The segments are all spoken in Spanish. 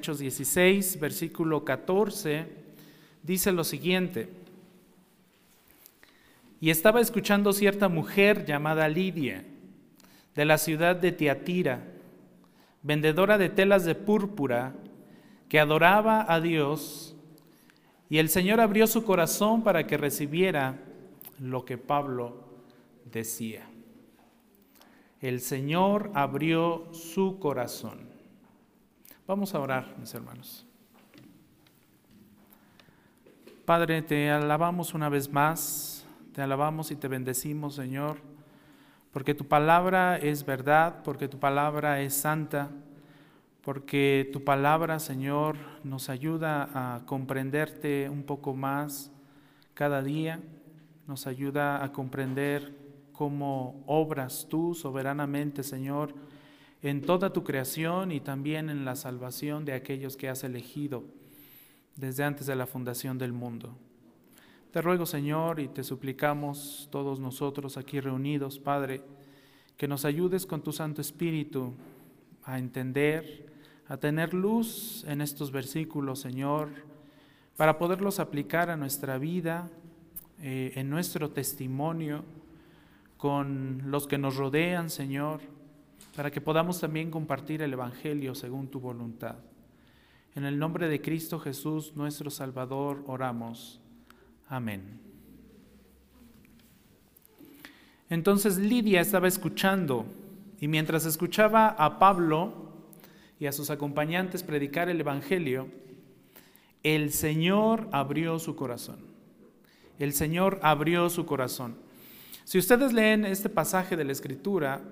Hechos 16, versículo 14, dice lo siguiente. Y estaba escuchando cierta mujer llamada Lidia, de la ciudad de Tiatira, vendedora de telas de púrpura, que adoraba a Dios, y el Señor abrió su corazón para que recibiera lo que Pablo decía. El Señor abrió su corazón. Vamos a orar, mis hermanos. Padre, te alabamos una vez más, te alabamos y te bendecimos, Señor, porque tu palabra es verdad, porque tu palabra es santa, porque tu palabra, Señor, nos ayuda a comprenderte un poco más cada día, nos ayuda a comprender cómo obras tú soberanamente, Señor, en toda tu creación y también en la salvación de aquellos que has elegido desde antes de la fundación del mundo. Te ruego, Señor, y te suplicamos todos nosotros aquí reunidos, Padre, que nos ayudes con tu Santo Espíritu a entender, a tener luz en estos versículos, Señor, para poderlos aplicar a nuestra vida, eh, en nuestro testimonio, con los que nos rodean, Señor para que podamos también compartir el Evangelio según tu voluntad. En el nombre de Cristo Jesús, nuestro Salvador, oramos. Amén. Entonces Lidia estaba escuchando y mientras escuchaba a Pablo y a sus acompañantes predicar el Evangelio, el Señor abrió su corazón. El Señor abrió su corazón. Si ustedes leen este pasaje de la Escritura,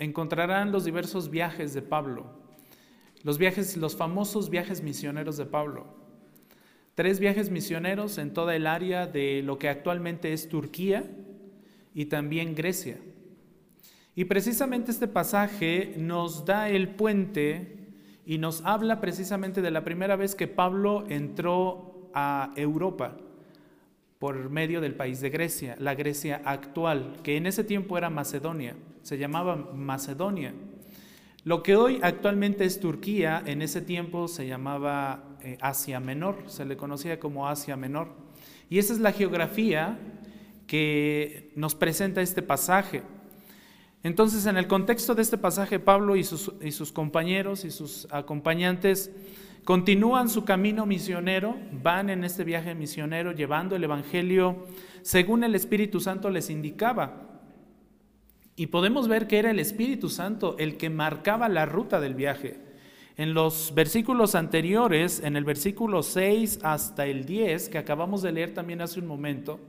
encontrarán los diversos viajes de Pablo, los viajes, los famosos viajes misioneros de Pablo. Tres viajes misioneros en toda el área de lo que actualmente es Turquía y también Grecia. Y precisamente este pasaje nos da el puente y nos habla precisamente de la primera vez que Pablo entró a Europa por medio del país de Grecia, la Grecia actual, que en ese tiempo era Macedonia, se llamaba Macedonia. Lo que hoy actualmente es Turquía, en ese tiempo se llamaba eh, Asia Menor, se le conocía como Asia Menor. Y esa es la geografía que nos presenta este pasaje. Entonces, en el contexto de este pasaje, Pablo sus, y sus compañeros y sus acompañantes Continúan su camino misionero, van en este viaje misionero llevando el Evangelio según el Espíritu Santo les indicaba. Y podemos ver que era el Espíritu Santo el que marcaba la ruta del viaje. En los versículos anteriores, en el versículo 6 hasta el 10, que acabamos de leer también hace un momento,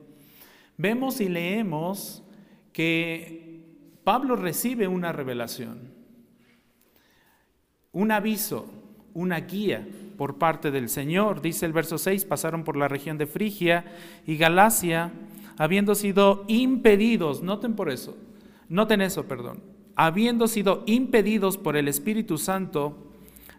vemos y leemos que Pablo recibe una revelación, un aviso, una guía por parte del Señor. Dice el verso 6, pasaron por la región de Frigia y Galacia, habiendo sido impedidos, noten por eso, noten eso, perdón, habiendo sido impedidos por el Espíritu Santo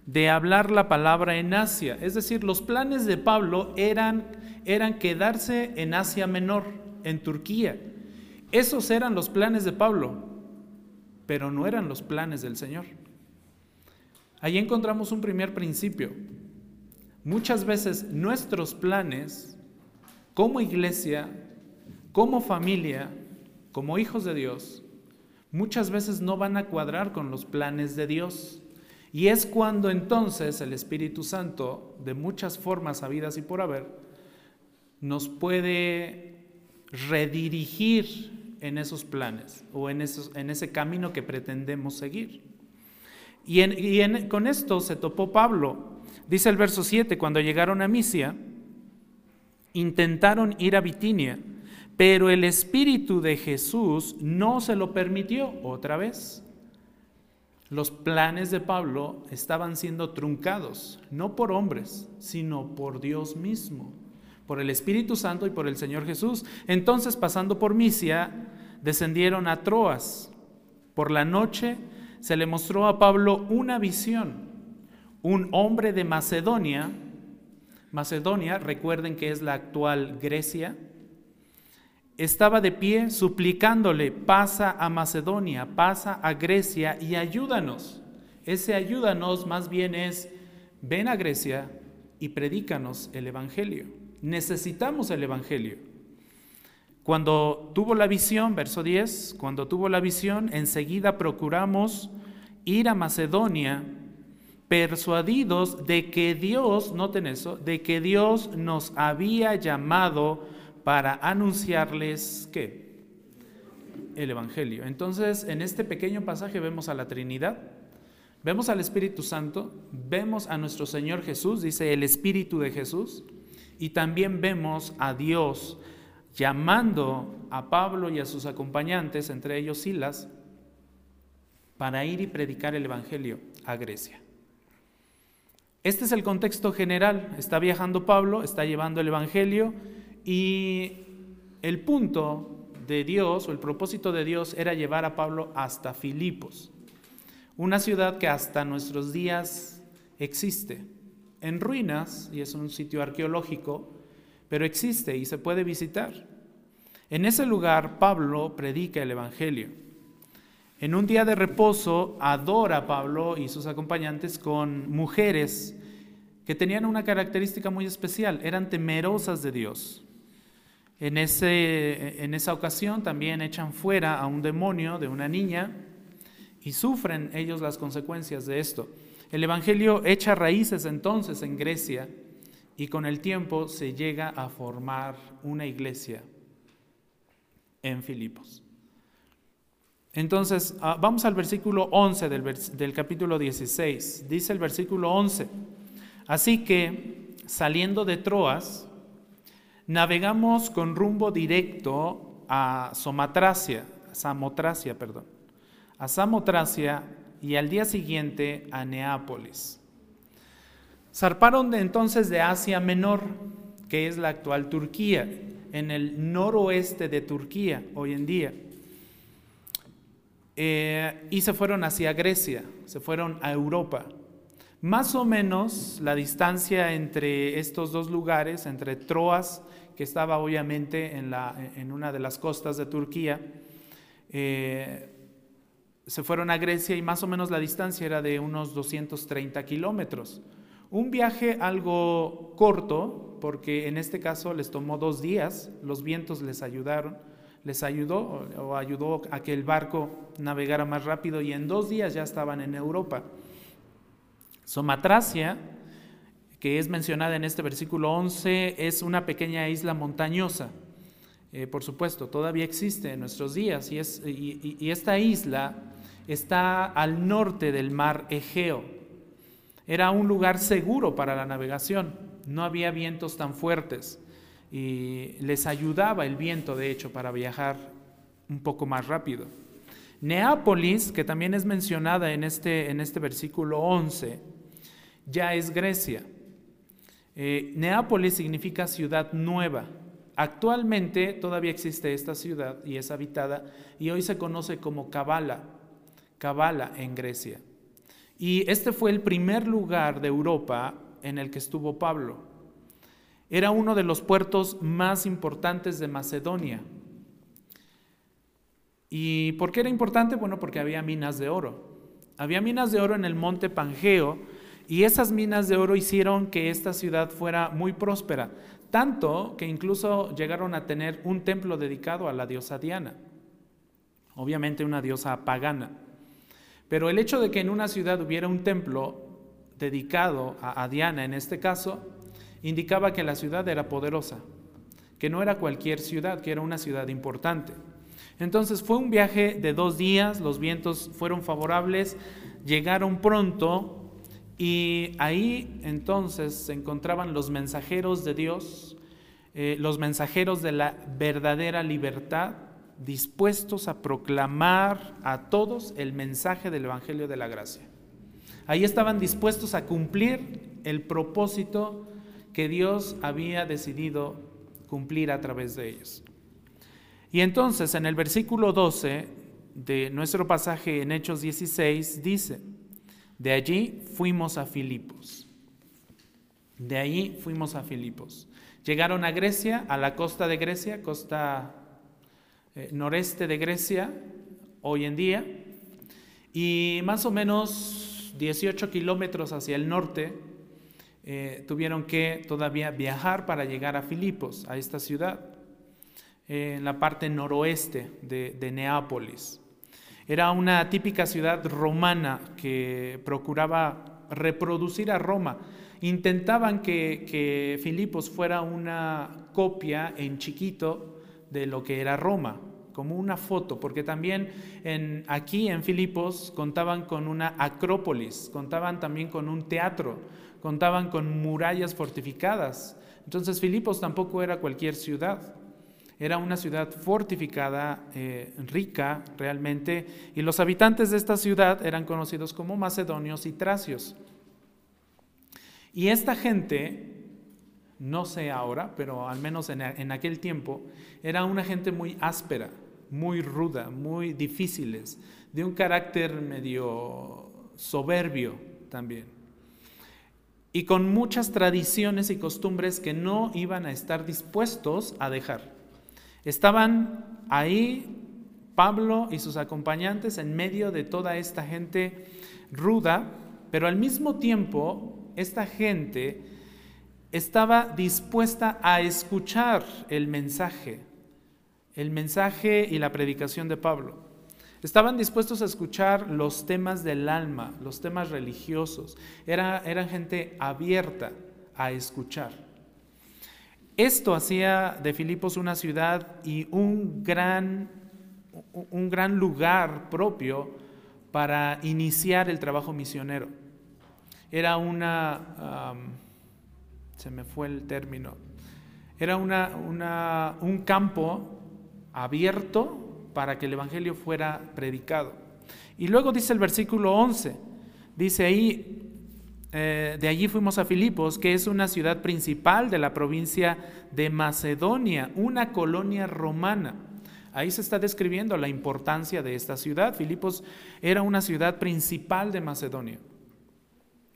de hablar la palabra en Asia. Es decir, los planes de Pablo eran, eran quedarse en Asia Menor, en Turquía. Esos eran los planes de Pablo, pero no eran los planes del Señor. Ahí encontramos un primer principio. Muchas veces nuestros planes como iglesia, como familia, como hijos de Dios, muchas veces no van a cuadrar con los planes de Dios. Y es cuando entonces el Espíritu Santo, de muchas formas habidas y por haber, nos puede redirigir en esos planes o en, ese camino que pretendemos seguir. Y, con esto se topó Pablo. Dice el verso 7, cuando llegaron a Misia, intentaron ir a Bitinia, pero el Espíritu de Jesús no se lo permitió otra vez. Los planes de Pablo estaban siendo truncados, no por hombres, sino por Dios mismo, por el Espíritu Santo y por el Señor Jesús. Entonces, pasando por Misia, descendieron a Troas. Por la noche se le mostró a Pablo una visión. Un hombre de Macedonia, Macedonia, recuerden que es la actual Grecia, estaba de pie suplicándole, pasa a Macedonia, pasa a Grecia y ayúdanos. Ese ayúdanos más bien es, ven a Grecia y predícanos el Evangelio. Necesitamos el Evangelio. Cuando tuvo la visión, verso 10, cuando tuvo la visión, enseguida procuramos ir a Macedonia, persuadidos de que Dios, noten eso, de que Dios nos había llamado para anunciarles qué? El Evangelio. Entonces, en este pequeño pasaje vemos a la Trinidad, vemos al Espíritu Santo, vemos a nuestro Señor Jesús, dice el Espíritu de Jesús, y también vemos a Dios llamando a Pablo y a sus acompañantes, entre ellos Silas, para ir y predicar el Evangelio a Grecia. Este es el contexto general. Está viajando Pablo, está llevando el Evangelio y el punto de Dios o el propósito de Dios era llevar a Pablo hasta Filipos, una ciudad que hasta nuestros días existe, en ruinas y es un sitio arqueológico, pero existe y se puede visitar. En ese lugar Pablo predica el Evangelio. En un día de reposo adora Pablo y sus acompañantes con mujeres que tenían una característica muy especial, eran temerosas de Dios. En, ese, en esa ocasión también echan fuera a un demonio de una niña y sufren ellos las consecuencias de esto. El Evangelio echa raíces entonces en Grecia y con el tiempo se llega a formar una iglesia en Filipos. Entonces, ah, vamos al versículo 11 del, del capítulo 16. Dice el versículo 11, así que saliendo de Troas, navegamos con rumbo directo a Somatracia, Samotracia, perdón, a Samotracia y al día siguiente a Neápolis. Zarparon de entonces de Asia Menor, que es la actual Turquía, en el noroeste de Turquía hoy en día. Eh, y se fueron hacia Grecia, se fueron a Europa. Más o menos la distancia entre estos dos lugares, entre Troas que estaba obviamente en, una de las costas de Turquía. Eh, se fueron a Grecia y más o menos la distancia era de unos 230 kilómetros. Un viaje algo corto, porque en este caso les tomó dos días, los vientos les ayudaron, les ayudó o ayudó a que el barco navegara más rápido y en dos días ya estaban en Europa. Somatracia que es mencionada en este versículo 11 es una pequeña isla montañosa. Eh, por supuesto, todavía existe en nuestros días y, es, y esta isla está al norte del mar Egeo. Era un lugar seguro para la navegación, no había vientos tan fuertes y les ayudaba el viento, de hecho, para viajar un poco más rápido. Neápolis, que también es mencionada en este, en este versículo 11, ya es Grecia. Eh, Neápolis significa ciudad nueva. Actualmente todavía existe esta ciudad y es habitada y hoy se conoce como Kabala, Kabala en Grecia. Y este fue el primer lugar de Europa en el que estuvo Pablo. Era uno de los puertos más importantes de Macedonia. ¿Y por qué era importante? Bueno, porque había minas de oro. Había minas de oro en el monte Pangeo, y esas minas de oro hicieron que esta ciudad fuera muy próspera, tanto que incluso llegaron a tener un templo dedicado a la diosa Diana, obviamente una diosa pagana. Pero el hecho de que en una ciudad hubiera un templo dedicado a, Diana en este caso, indicaba que la ciudad era poderosa, que no era cualquier ciudad, que era una ciudad importante. Entonces fue un viaje de dos días, los vientos fueron favorables, llegaron pronto y ahí entonces se encontraban los mensajeros de Dios, eh, los mensajeros de la verdadera libertad, dispuestos a proclamar a todos el mensaje del Evangelio de la Gracia. Ahí estaban dispuestos a cumplir el propósito que Dios había decidido cumplir a través de ellos. Y entonces en el versículo 12 de nuestro pasaje en Hechos 16 dice, de allí fuimos a Filipos. De allí fuimos a Filipos. Llegaron a Grecia, a la costa de Grecia, costa eh, noreste de Grecia, hoy en día, y más o menos 18 kilómetros hacia el norte eh, tuvieron que todavía viajar para llegar a Filipos, a esta ciudad, en la parte noroeste de, Neápolis. Era una típica ciudad romana que procuraba reproducir a Roma. Intentaban que, que Filipos fuera una copia en chiquito de lo que era Roma como una foto, porque también en, aquí en Filipos contaban con una acrópolis, contaban también con un teatro, contaban con murallas fortificadas. Entonces Filipos tampoco era cualquier ciudad, era una ciudad fortificada, eh, rica realmente, y los habitantes de esta ciudad eran conocidos como macedonios y tracios. Y esta gente, no sé ahora, pero al menos en, en aquel tiempo, era una gente muy áspera, muy ruda, muy difíciles, de un carácter medio soberbio también. Y con muchas tradiciones y costumbres que no iban a estar dispuestos a dejar. Estaban ahí Pablo y sus acompañantes en medio de toda esta gente ruda, pero al mismo tiempo esta gente estaba dispuesta a escuchar el mensaje el mensaje y la predicación de Pablo. Estaban dispuestos a escuchar los temas del alma, los temas religiosos. Era, eran gente abierta a escuchar. Esto hacía de Filipos una ciudad y un gran, un gran lugar propio para iniciar el trabajo misionero. Era una, se me fue el término, era una, un campo abierto para que el Evangelio fuera predicado. Y luego dice el versículo 11, dice ahí, eh, de allí fuimos a Filipos, que es una ciudad principal de la provincia de Macedonia, una colonia romana. Ahí se está describiendo la importancia de esta ciudad. Filipos era una ciudad principal de Macedonia.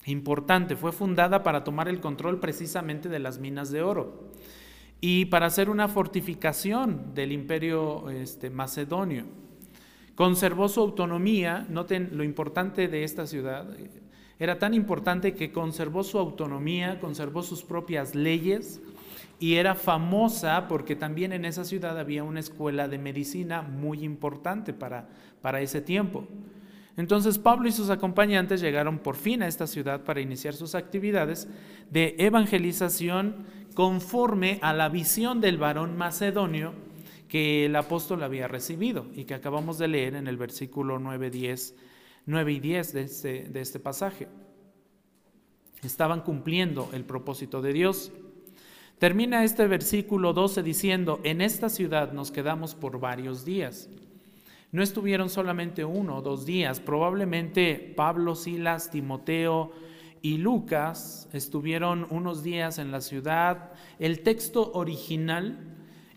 Importante, fue fundada para tomar el control precisamente de las minas de oro y para hacer una fortificación del imperio este, macedonio. Conservó su autonomía, noten lo importante de esta ciudad, era tan importante que conservó su autonomía, conservó sus propias leyes y era famosa porque también en esa ciudad había una escuela de medicina muy importante para, para ese tiempo. Entonces Pablo y sus acompañantes llegaron por fin a esta ciudad para iniciar sus actividades de evangelización conforme a la visión del varón macedonio que el apóstol había recibido y que acabamos de leer en el versículo 9, 10, 9 y 10 de este, de este pasaje. Estaban cumpliendo el propósito de Dios. Termina este versículo 12 diciendo, en esta ciudad nos quedamos por varios días. No estuvieron solamente uno o dos días, probablemente Pablo, Silas, Timoteo, y Lucas estuvieron unos días en la ciudad. El texto original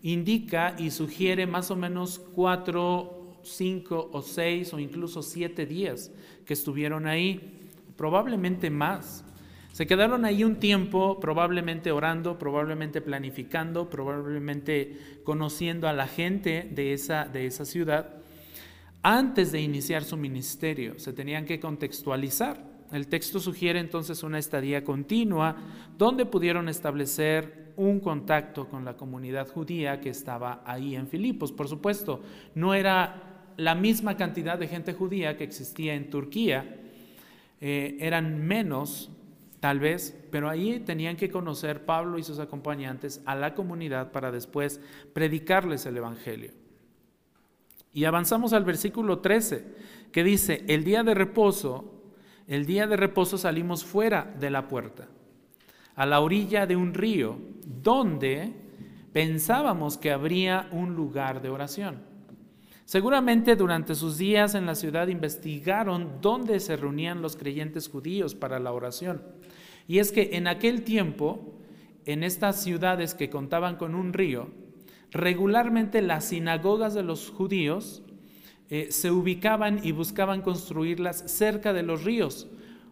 indica y sugiere más o menos cuatro, cinco o seis o incluso siete días que estuvieron ahí, probablemente más. Se quedaron ahí un tiempo, probablemente orando, probablemente planificando, probablemente conociendo a la gente de esa, de esa ciudad. Antes de iniciar su ministerio, se tenían que contextualizar. El texto sugiere entonces una estadía continua donde pudieron establecer un contacto con la comunidad judía que estaba ahí en Filipos. Por supuesto, no era la misma cantidad de gente judía que existía en Turquía, eh, eran menos tal vez, pero ahí tenían que conocer Pablo y sus acompañantes a la comunidad para después predicarles el Evangelio. Y avanzamos al versículo 13, que dice, el día de reposo el día de reposo salimos fuera de la puerta, a la orilla de un río, donde pensábamos que habría un lugar de oración. Seguramente durante sus días en la ciudad investigaron dónde se reunían los creyentes judíos para la oración. Y es que en aquel tiempo, en estas ciudades que contaban con un río, regularmente las sinagogas de los judíos eh, se ubicaban y buscaban construirlas cerca de los ríos,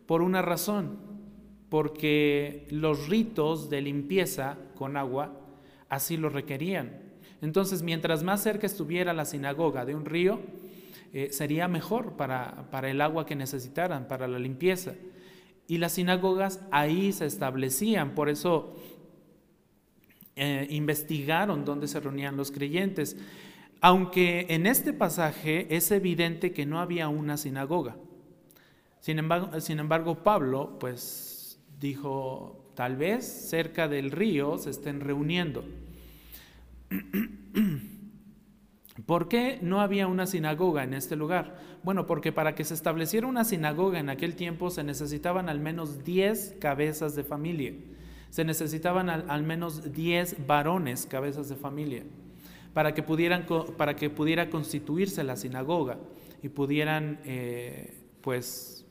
por una razón, porque los ritos de limpieza con agua así lo requerían. Entonces, mientras más cerca estuviera la sinagoga de un río, eh, sería mejor para, para el agua que necesitaran, para la limpieza. y las sinagogas ahí se establecían. Por eso eh, investigaron dónde se reunían los creyentes. Aunque en este pasaje es evidente que no había una sinagoga. Sin embargo, sin embargo Pablo pues dijo, tal vez cerca del río se estén reuniendo. ¿Por qué no había una sinagoga en este lugar? Bueno, porque para que se estableciera una sinagoga en aquel tiempo se necesitaban al menos 10 cabezas de familia. Se necesitaban al, menos 10 varones cabezas de familia para que, pudieran, para que pudiera constituirse la sinagoga y pudieran eh, pues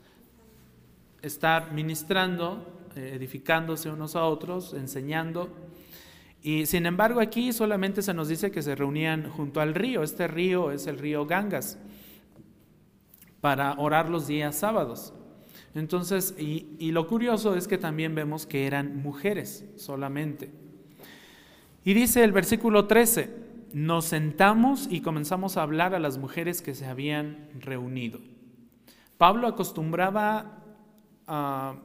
estar ministrando, eh, edificándose unos a otros, enseñando y sin embargo aquí solamente se nos dice que se reunían junto al río. Este río es el río Gangas para orar los días sábados. Entonces, y, lo curioso es que también vemos que eran mujeres solamente. Y dice el versículo 13, nos sentamos y comenzamos a hablar a las mujeres que se habían reunido. Pablo acostumbraba a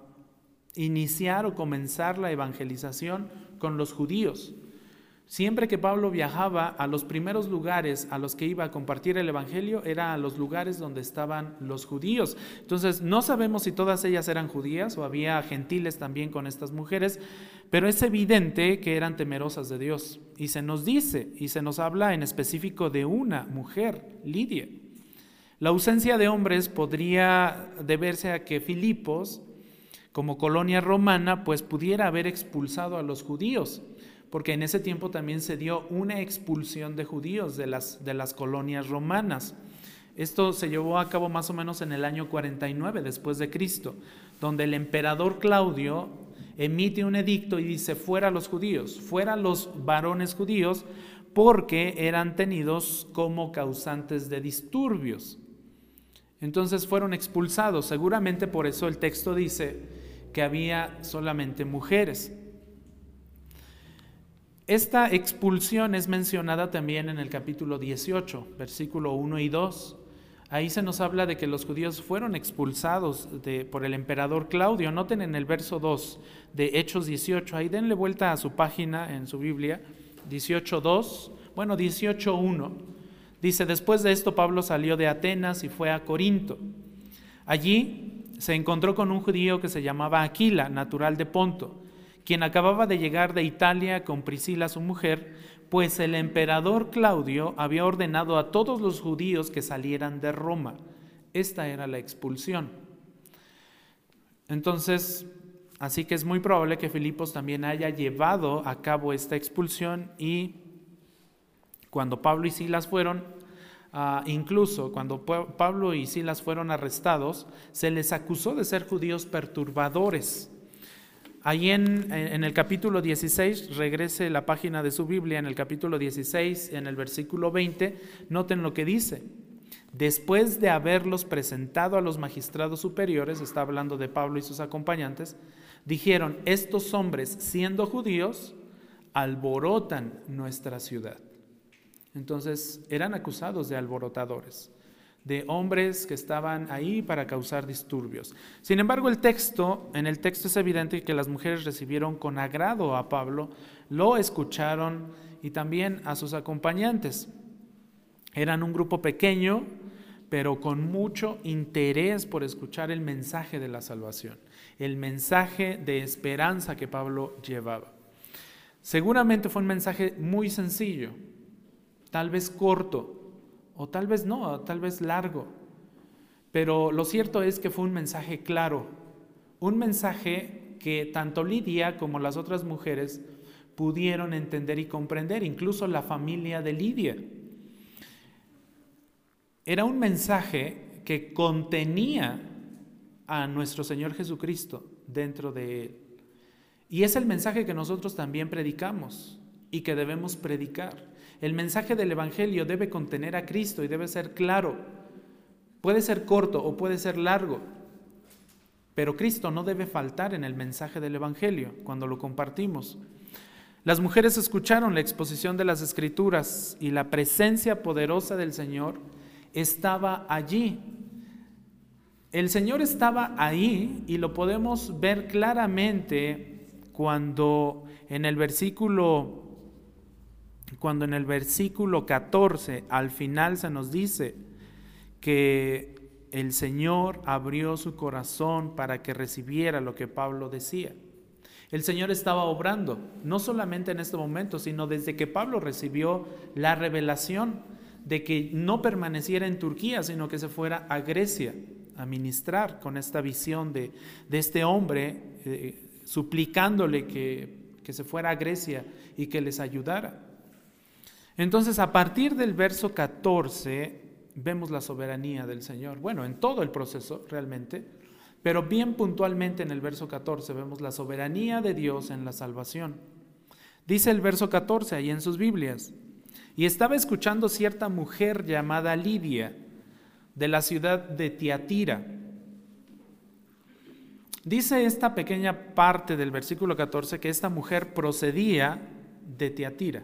iniciar o comenzar la evangelización con los judíos. Siempre que Pablo viajaba a los primeros lugares a los que iba a compartir el Evangelio, era a los lugares donde estaban los judíos. Entonces, no sabemos si todas ellas eran judías o había gentiles también con estas mujeres, pero es evidente que eran temerosas de Dios. Y se nos dice, y se nos habla en específico de una mujer, Lidia. La ausencia de hombres podría deberse a que Filipos como colonia romana, pues pudiera haber expulsado a los judíos, porque en ese tiempo también se dio una expulsión de judíos de las, de las colonias romanas. Esto se llevó a cabo más o menos en el año 49 después de Cristo, donde el emperador Claudio emite un edicto y dice fuera los judíos, fuera los varones judíos, porque eran tenidos como causantes de disturbios. Entonces fueron expulsados. Seguramente por eso el texto dice que había solamente mujeres. Esta expulsión es mencionada también en el capítulo 18, versículo 1 y 2. Ahí se nos habla de que los judíos fueron expulsados por el emperador Claudio. Noten en el verso 2 de Hechos 18, ahí denle vuelta a su página en su Biblia, 18.2, bueno, 18.1. Dice, después de esto Pablo salió de Atenas y fue a Corinto. Allí se encontró con un judío que se llamaba Aquila, natural de Ponto, quien acababa de llegar de Italia con Priscila, su mujer, pues el emperador Claudio había ordenado a todos los judíos que salieran de Roma. Esta era la expulsión. Entonces, así que es muy probable que Filipos también haya llevado a cabo esta expulsión y cuando Pablo y Silas fueron, Ah, incluso cuando Pablo y Silas fueron arrestados, se les acusó de ser judíos perturbadores. Ahí en, en, el capítulo 16, regrese la página de su Biblia, en el capítulo 16, en el versículo 20, noten lo que dice. Después de haberlos presentado a los magistrados superiores, está hablando de Pablo y sus acompañantes, dijeron, estos hombres, siendo judíos, alborotan nuestra ciudad. Entonces eran acusados de alborotadores, de hombres que estaban ahí para causar disturbios. Sin embargo, el texto, en el texto es evidente que las mujeres recibieron con agrado a Pablo, lo escucharon y también a sus acompañantes. Eran un grupo pequeño, pero con mucho interés por escuchar el mensaje de la salvación, el mensaje de esperanza que Pablo llevaba. Seguramente fue un mensaje muy sencillo, tal vez corto, o tal vez no, tal vez largo. Pero lo cierto es que fue un mensaje claro, un mensaje que tanto Lidia como las otras mujeres pudieron entender y comprender, incluso la familia de Lidia. Era un mensaje que contenía a nuestro Señor Jesucristo dentro de él. Y es el mensaje que nosotros también predicamos y que debemos predicar. El mensaje del Evangelio debe contener a Cristo y debe ser claro. Puede ser corto o puede ser largo, pero Cristo no debe faltar en el mensaje del Evangelio cuando lo compartimos. Las mujeres escucharon la exposición de las escrituras y la presencia poderosa del Señor estaba allí. El Señor estaba ahí y lo podemos ver claramente cuando en el versículo cuando en el versículo 14 al final se nos dice que el Señor abrió su corazón para que recibiera lo que Pablo decía. El Señor estaba obrando, no solamente en este momento, sino desde que Pablo recibió la revelación de que no permaneciera en Turquía, sino que se fuera a Grecia a ministrar con esta visión de, este hombre, eh, suplicándole que, que se fuera a Grecia y que les ayudara. Entonces, a partir del verso 14, vemos la soberanía del Señor. Bueno, en todo el proceso realmente, pero bien puntualmente en el verso 14 vemos la soberanía de Dios en la salvación. Dice el verso 14 ahí en sus Biblias, y estaba escuchando cierta mujer llamada Lidia, de la ciudad de Tiatira. Dice esta pequeña parte del versículo 14 que esta mujer procedía de Tiatira.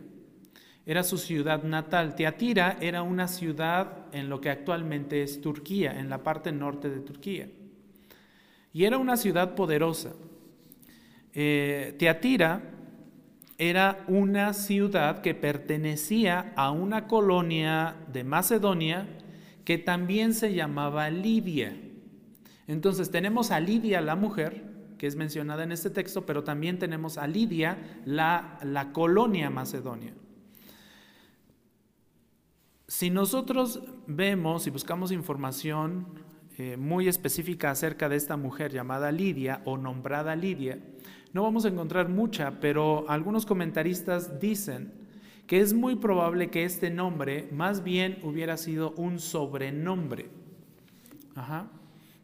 Era su ciudad natal. Tiatira era una ciudad en lo que actualmente es Turquía, en la parte norte de Turquía. Y era una ciudad poderosa. Eh, Tiatira era una ciudad que pertenecía a una colonia de Macedonia que también se llamaba Lidia. Entonces tenemos a Lidia la mujer, que es mencionada en este texto, pero también tenemos a Lidia la, la colonia macedonia. Si nosotros vemos y buscamos información eh, muy específica acerca de esta mujer llamada Lidia o nombrada Lidia, no vamos a encontrar mucha, pero algunos comentaristas dicen que es muy probable que este nombre más bien hubiera sido un sobrenombre.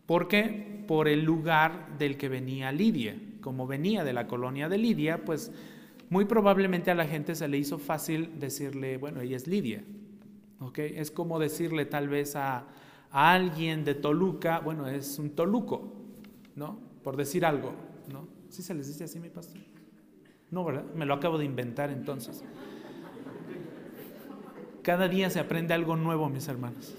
¿Por qué? Por el lugar del que venía Lidia. Como venía de la colonia de Lidia, pues muy probablemente a la gente se le hizo fácil decirle, bueno, ella es Lidia. Es como decirle tal vez a, a alguien de Toluca, bueno, es un Toluco, ¿no? Por decir algo, ¿no? ¿Sí se les dice así, mi pastor? No, ¿verdad? Me lo acabo de inventar entonces. Cada día se aprende algo nuevo, mis hermanos.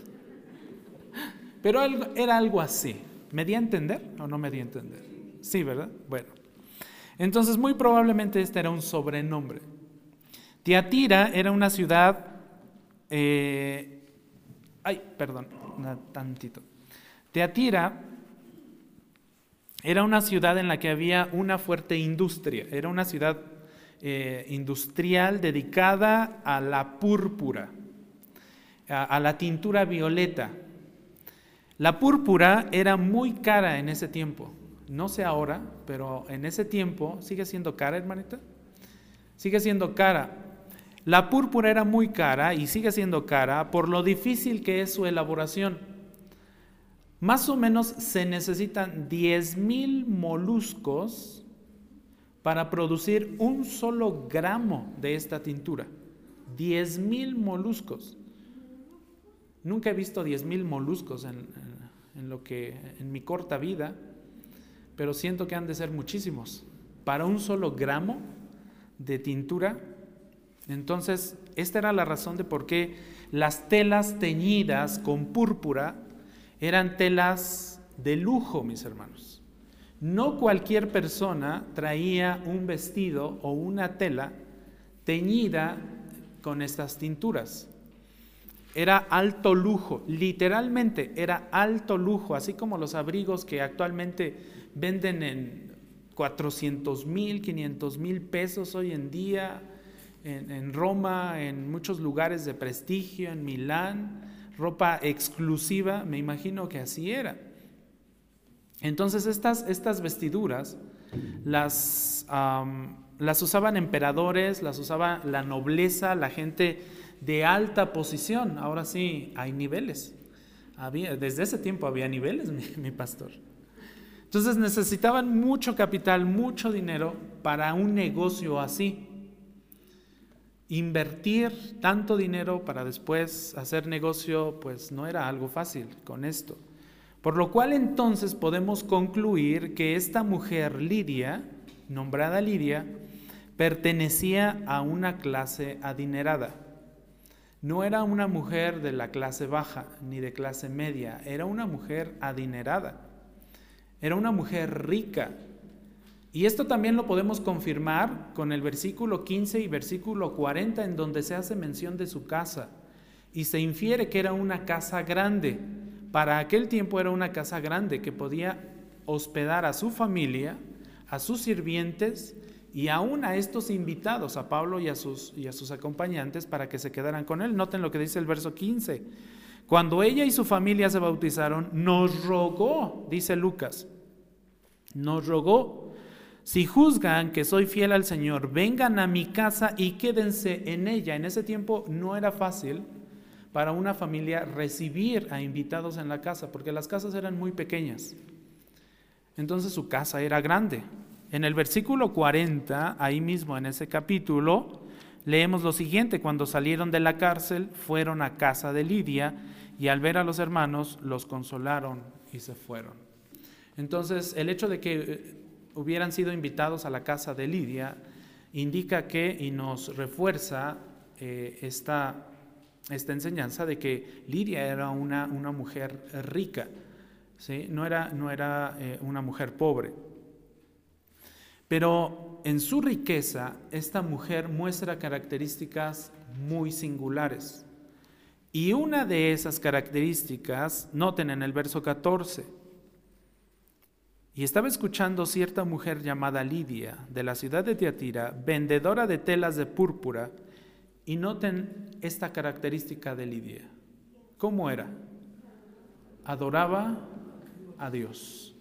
Pero era algo así. ¿Me di a entender o no me di a entender? Sí, ¿verdad? Bueno. Entonces, muy probablemente este era un sobrenombre. Tiatira era una ciudad... Eh, ay, perdón, tantito. Teatira era una ciudad en la que había una fuerte industria. Era una ciudad eh, industrial dedicada a la púrpura, a, la tintura violeta. La púrpura era muy cara en ese tiempo. No sé ahora, pero en ese tiempo sigue siendo cara, hermanita. Sigue siendo cara. La púrpura era muy cara y sigue siendo cara por lo difícil que es su elaboración. Más o menos se necesitan 10.000 moluscos para producir un solo gramo de esta tintura. 10 mil moluscos. Nunca he visto 10 mil moluscos en, en, lo que, en mi corta vida, pero siento que han de ser muchísimos. Para un solo gramo de tintura. Entonces, esta era la razón de por qué las telas teñidas con púrpura eran telas de lujo, mis hermanos. No cualquier persona traía un vestido o una tela teñida con estas tinturas. Era alto lujo, literalmente era alto lujo, así como los abrigos que actualmente venden en 400 mil, 500 mil pesos hoy en día, en, Roma, en muchos lugares de prestigio, en Milán, ropa exclusiva, me imagino que así era. Entonces estas, estas vestiduras las, las usaban emperadores, las usaba la nobleza, la gente de alta posición. Ahora sí, hay niveles. Había, desde ese tiempo había niveles, mi, pastor. Entonces necesitaban mucho capital, mucho dinero para un negocio así. Invertir tanto dinero para después hacer negocio, pues no era algo fácil con esto. Por lo cual entonces podemos concluir que esta mujer Lidia, nombrada Lidia, pertenecía a una clase adinerada. no era una mujer de la clase baja ni de clase media, era una mujer adinerada, era una mujer rica. Y esto también lo podemos confirmar con el versículo 15 y versículo 40 en donde se hace mención de su casa y se infiere que era una casa grande. Para aquel tiempo era una casa grande que podía hospedar a su familia, a sus sirvientes y aún a estos invitados, a Pablo y a, sus, y a sus acompañantes, para que se quedaran con él. Noten lo que dice el verso 15. Cuando ella y su familia se bautizaron, nos rogó, dice Lucas, nos rogó, si juzgan que soy fiel al Señor, vengan a mi casa y quédense en ella. En ese tiempo no era fácil para una familia recibir a invitados en la casa, porque las casas eran muy pequeñas. Entonces su casa era grande. En el versículo 40, ahí mismo en ese capítulo, leemos lo siguiente, cuando salieron de la cárcel, fueron a casa de Lidia y al ver a los hermanos los consolaron y se fueron. Entonces, el hecho de que eh, hubieran sido invitados a la casa de Lidia indica que y nos refuerza eh, esta, esta, enseñanza de que Lidia era una, una mujer rica, ¿sí? no era, no era eh, una mujer pobre. Pero en su riqueza, esta mujer muestra características muy singulares. Y una de esas características, noten en el verso 14, y estaba escuchando cierta mujer llamada Lidia, de la ciudad de Tiatira, vendedora de telas de púrpura, y noten esta característica de Lidia. ¿Cómo era? Adoraba a Dios.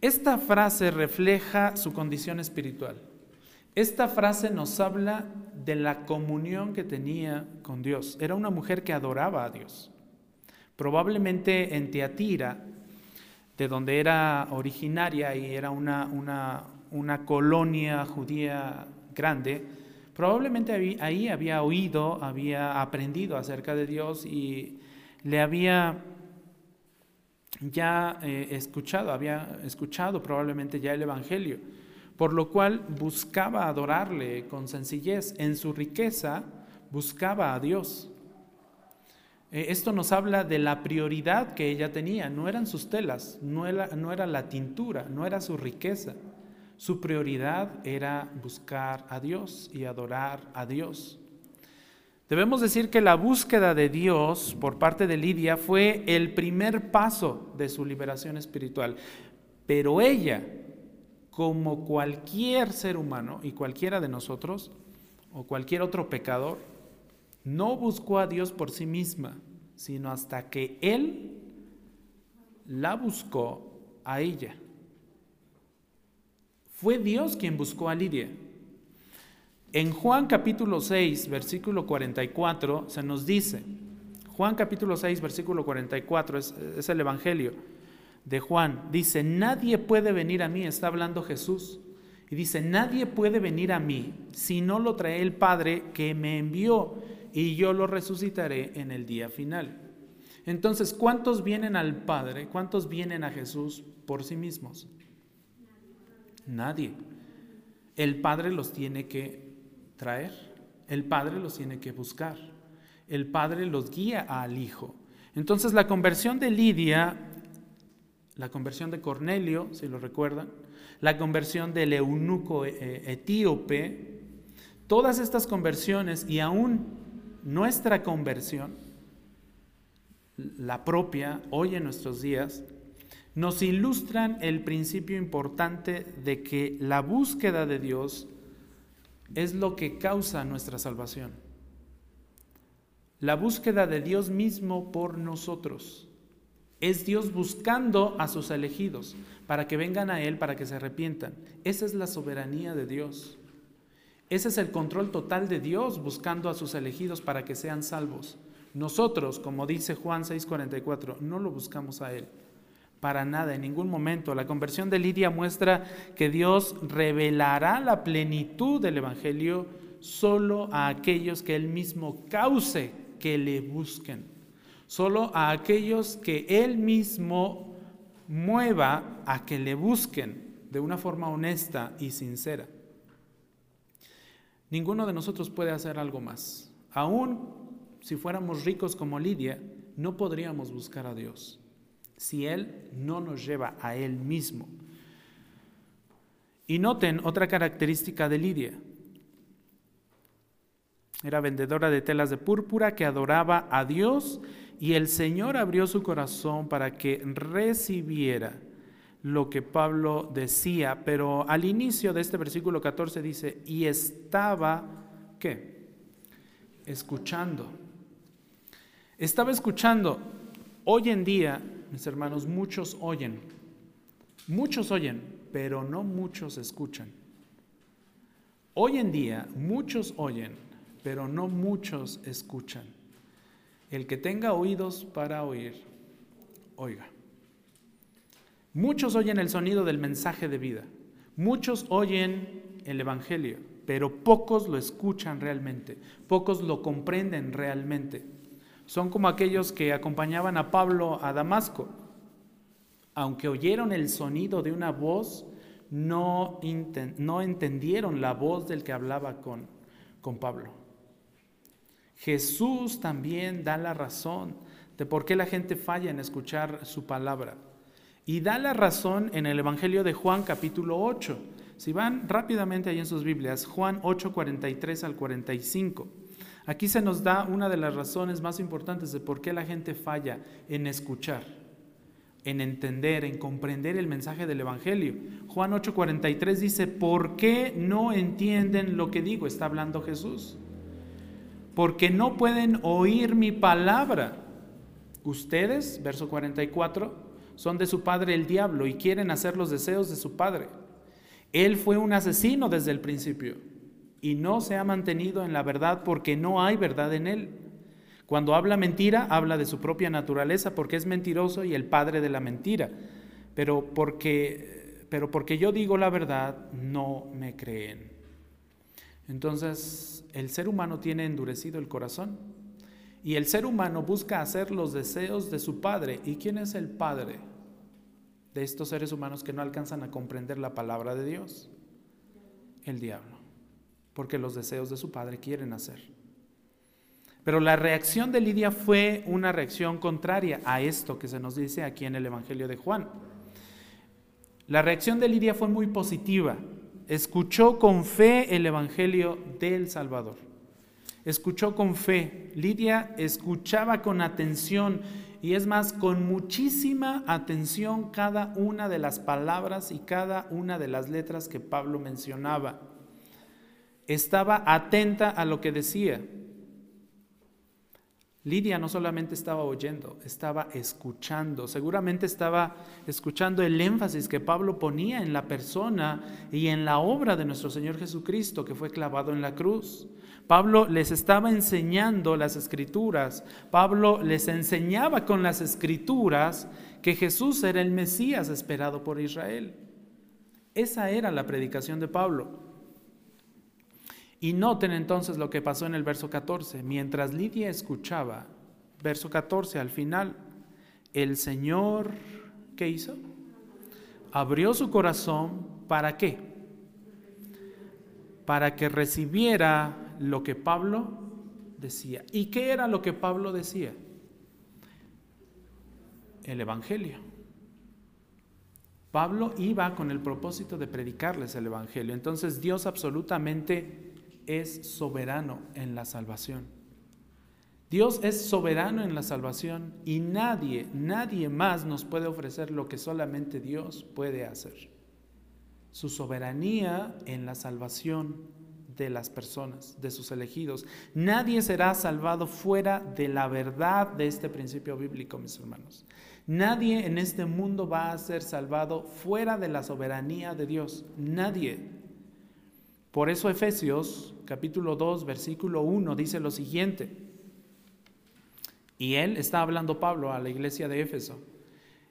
Esta frase refleja su condición espiritual. Esta frase nos habla de la comunión que tenía con Dios. Era una mujer que adoraba a Dios. Probablemente en Teatira, de donde era originaria y era una, una, una colonia judía grande, probablemente ahí había oído, había aprendido acerca de Dios y le había ya eh, escuchado, había escuchado probablemente ya el Evangelio, por lo cual buscaba adorarle con sencillez. En su riqueza buscaba a Dios. Eh, esto nos habla de la prioridad que ella tenía. No eran sus telas, no no era la tintura, no era su riqueza. Su prioridad era buscar a Dios y adorar a Dios. Debemos decir que la búsqueda de Dios por parte de Lidia fue el primer paso de su liberación espiritual. Pero ella, como cualquier ser humano y cualquiera de nosotros, o cualquier otro pecador, no buscó a Dios por sí misma, sino hasta que Él la buscó a ella. Fue Dios quien buscó a Lidia. En Juan capítulo 6, versículo 44, se nos dice, Juan capítulo 6, versículo 44, es, es el Evangelio de Juan, dice, nadie puede venir a mí, está hablando Jesús, y dice, nadie puede venir a mí si no lo trae el Padre que me envió, y yo lo resucitaré en el día final. Entonces, ¿cuántos vienen al Padre? ¿Cuántos vienen a Jesús por sí mismos? Nadie. El Padre los tiene que traer. El Padre los tiene que buscar. El Padre los guía al Hijo. Entonces la conversión de Lidia, la conversión de Cornelio, si lo recuerdan, la conversión del eunuco eh, etíope, todas estas conversiones y aún nuestra conversión, la propia, hoy en nuestros días, nos ilustran el principio importante de que la búsqueda de Dios es lo que causa nuestra salvación. La búsqueda de Dios mismo por nosotros. Es Dios buscando a sus elegidos para que vengan a Él, para que se arrepientan. Esa es la soberanía de Dios. Ese es el control total de Dios buscando a sus elegidos para que sean salvos. Nosotros, como dice Juan 6:44, no lo buscamos a Él. Para nada, en ningún momento. La conversión de Lidia muestra que Dios revelará la plenitud del Evangelio solo a aquellos que Él mismo cause que le busquen. Solo a aquellos que Él mismo mueva a que le busquen de una forma honesta y sincera. Ninguno de nosotros puede hacer algo más. Aún si fuéramos ricos como Lidia, no podríamos buscar a Dios si Él no nos lleva a Él mismo. Y noten otra característica de Lidia. Era vendedora de telas de púrpura que adoraba a Dios y el Señor abrió su corazón para que recibiera lo que Pablo decía, pero al inicio de este versículo 14 dice, y estaba, ¿qué? Escuchando. Estaba escuchando. Hoy en día, mis hermanos, muchos oyen, muchos oyen, pero no muchos escuchan. Hoy en día, muchos oyen, pero no muchos escuchan. El que tenga oídos para oír, oiga. Muchos oyen el sonido del mensaje de vida. Muchos oyen el Evangelio, pero pocos lo escuchan realmente. Pocos lo comprenden realmente. Son como aquellos que acompañaban a Pablo a Damasco. Aunque oyeron el sonido de una voz, no, entendieron la voz del que hablaba con, con Pablo. Jesús también da la razón de por qué la gente falla en escuchar su palabra. Y da la razón en el Evangelio de Juan capítulo 8. Si van rápidamente ahí en sus Biblias, Juan 8, 43 al 45. Aquí se nos da una de las razones más importantes de por qué la gente falla en escuchar, en entender, en comprender el mensaje del Evangelio. Juan 8, 43 dice, ¿por qué no entienden lo que digo? Está hablando Jesús porque no pueden oír mi palabra. Ustedes, verso 44, son de su padre el diablo y quieren hacer los deseos de su padre. Él fue un asesino desde el principio y no se ha mantenido en la verdad porque no hay verdad en él. Cuando habla mentira, habla de su propia naturaleza porque es mentiroso y el padre de la mentira. Pero porque, pero porque yo digo la verdad, no me creen. Entonces, el ser humano tiene endurecido el corazón y el ser humano busca hacer los deseos de su padre. ¿Y quién es el padre de estos seres humanos que no alcanzan a comprender la palabra de Dios? El diablo, porque los deseos de su padre quieren hacer. Pero la reacción de Lidia fue una reacción contraria a esto que se nos dice aquí en el Evangelio de Juan. La reacción de Lidia fue muy positiva escuchó con fe el Evangelio del Salvador. Escuchó con fe. Lidia escuchaba con atención y es más, con muchísima atención cada una de las palabras y cada una de las letras que Pablo mencionaba. Estaba atenta a lo que decía. Lidia no solamente estaba oyendo, estaba escuchando. Seguramente estaba escuchando el énfasis que Pablo ponía en la persona y en la obra de nuestro Señor Jesucristo que fue clavado en la cruz. Pablo les estaba enseñando las escrituras. Pablo les enseñaba con las escrituras que Jesús era el Mesías esperado por Israel. Esa era la predicación de Pablo. Y noten entonces lo que pasó en el verso 14. Mientras Lidia escuchaba, verso 14 al final, el Señor, ¿qué hizo? Abrió su corazón para qué? Para que recibiera lo que Pablo decía. ¿Y qué era lo que Pablo decía? El Evangelio. Pablo iba con el propósito de predicarles el Evangelio. Entonces Dios absolutamente es soberano en la salvación. Dios es soberano en la salvación y nadie, nadie más nos puede ofrecer lo que solamente Dios puede hacer. Su soberanía en la salvación de las personas, de sus elegidos. Nadie será salvado fuera de la verdad de este principio bíblico, mis hermanos. Nadie en este mundo va a ser salvado fuera de la soberanía de Dios. Nadie. Por eso Efesios capítulo 2 versículo 1 dice lo siguiente. Y él está hablando Pablo a la iglesia de Éfeso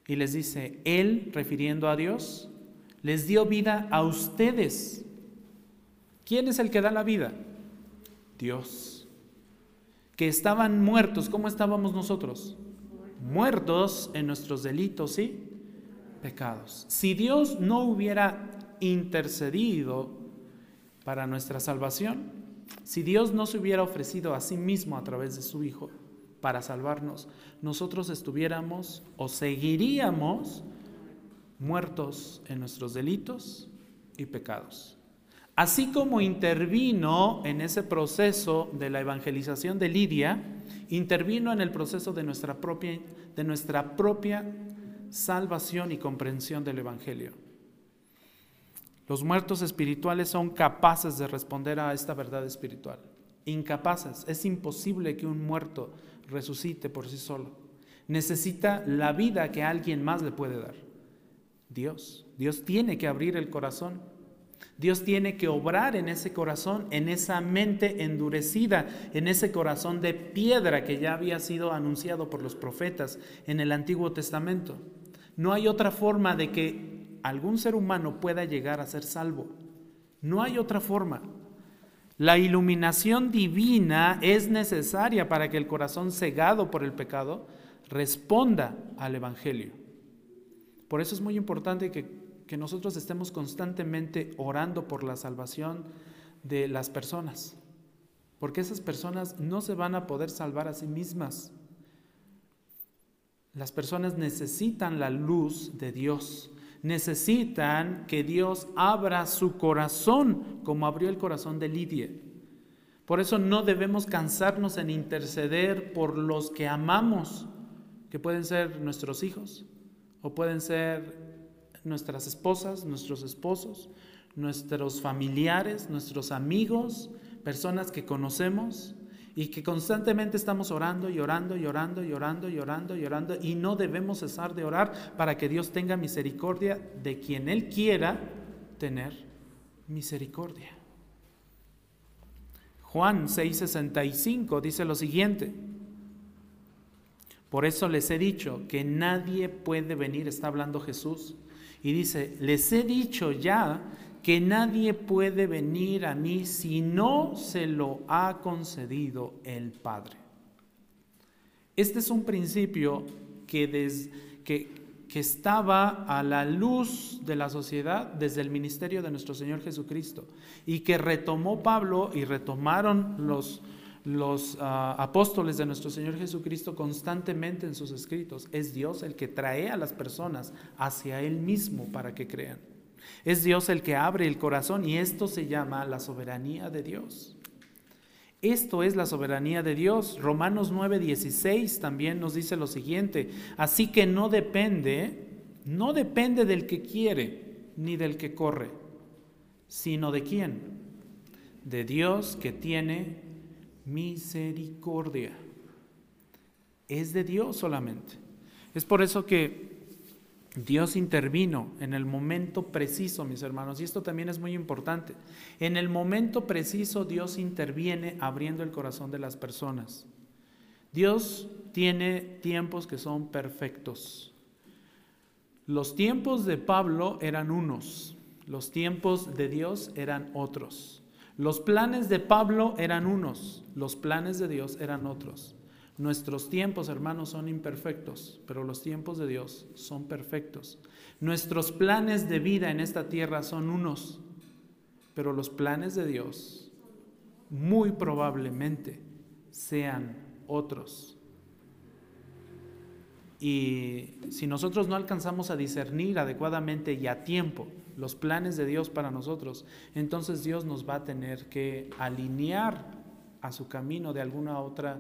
y les dice, él refiriendo a Dios, les dio vida a ustedes. ¿Quién es el que da la vida? Dios. Que estaban muertos, ¿cómo estábamos nosotros? Muertos en nuestros delitos y pecados. Si Dios no hubiera intercedido para nuestra salvación, Si Dios no se hubiera ofrecido a sí mismo a través de su Hijo para salvarnos, nosotros estuviéramos o seguiríamos muertos en nuestros delitos y pecados. Así como intervino en ese proceso de la evangelización de Lidia, intervino en el proceso de nuestra propia, de nuestra propia salvación y comprensión del Evangelio. Los muertos espirituales son capaces de responder a esta verdad espiritual. Incapaces. Es imposible que un muerto resucite por sí solo. Necesita la vida que alguien más le puede dar. Dios. Dios tiene que abrir el corazón. Dios tiene que obrar en ese corazón, en esa mente endurecida, en ese corazón de piedra que ya había sido anunciado por los profetas en el Antiguo Testamento. No hay otra forma de que algún ser humano pueda llegar a ser salvo. No hay otra forma. La iluminación divina es necesaria para que el corazón cegado por el pecado responda al Evangelio. Por eso es muy importante que, que nosotros estemos constantemente orando por la salvación de las personas, porque esas personas no se van a poder salvar a sí mismas. Las personas necesitan la luz de Dios, necesitan que Dios abra su corazón como abrió el corazón de Lidia. Por eso no debemos cansarnos en interceder por los que amamos, que pueden ser nuestros hijos o pueden ser nuestras esposas, nuestros esposos, nuestros familiares, nuestros amigos, personas que conocemos y que constantemente estamos orando y orando y orando y orando y orando y orando y no debemos cesar de orar para que Dios tenga misericordia de quien Él quiera tener misericordia. Juan 6:65 dice lo siguiente, por eso les he dicho que nadie puede venir, está hablando Jesús, y dice, les he dicho ya que nadie puede venir a mí si no se lo ha concedido el Padre. Este es un principio que, que, estaba a la luz de la sociedad desde el ministerio de nuestro Señor Jesucristo y que retomó Pablo y retomaron los, los ah, apóstoles de nuestro Señor Jesucristo constantemente en sus escritos. Es Dios el que trae a las personas hacia Él mismo para que crean. Es Dios el que abre el corazón y esto se llama la soberanía de Dios. Esto es la soberanía de Dios. Romanos 9:16 también nos dice lo siguiente, así que no depende, no depende del que quiere ni del que corre, sino de quién? De Dios que tiene misericordia. Es de Dios solamente. Es por eso que Dios intervino en el momento preciso, mis hermanos, y esto también es muy importante. En el momento preciso Dios interviene abriendo el corazón de las personas. Dios tiene tiempos que son perfectos. Los tiempos de Pablo eran unos, los tiempos de Dios eran otros. Los planes de Pablo eran unos, los planes de Dios eran otros. Nuestros tiempos, hermanos, son imperfectos, pero los tiempos de Dios son perfectos. Nuestros planes de vida en esta tierra son unos, pero los planes de Dios muy probablemente sean otros. Y si nosotros no alcanzamos a discernir adecuadamente y a tiempo los planes de Dios para nosotros, entonces Dios nos va a tener que alinear a su camino de alguna otra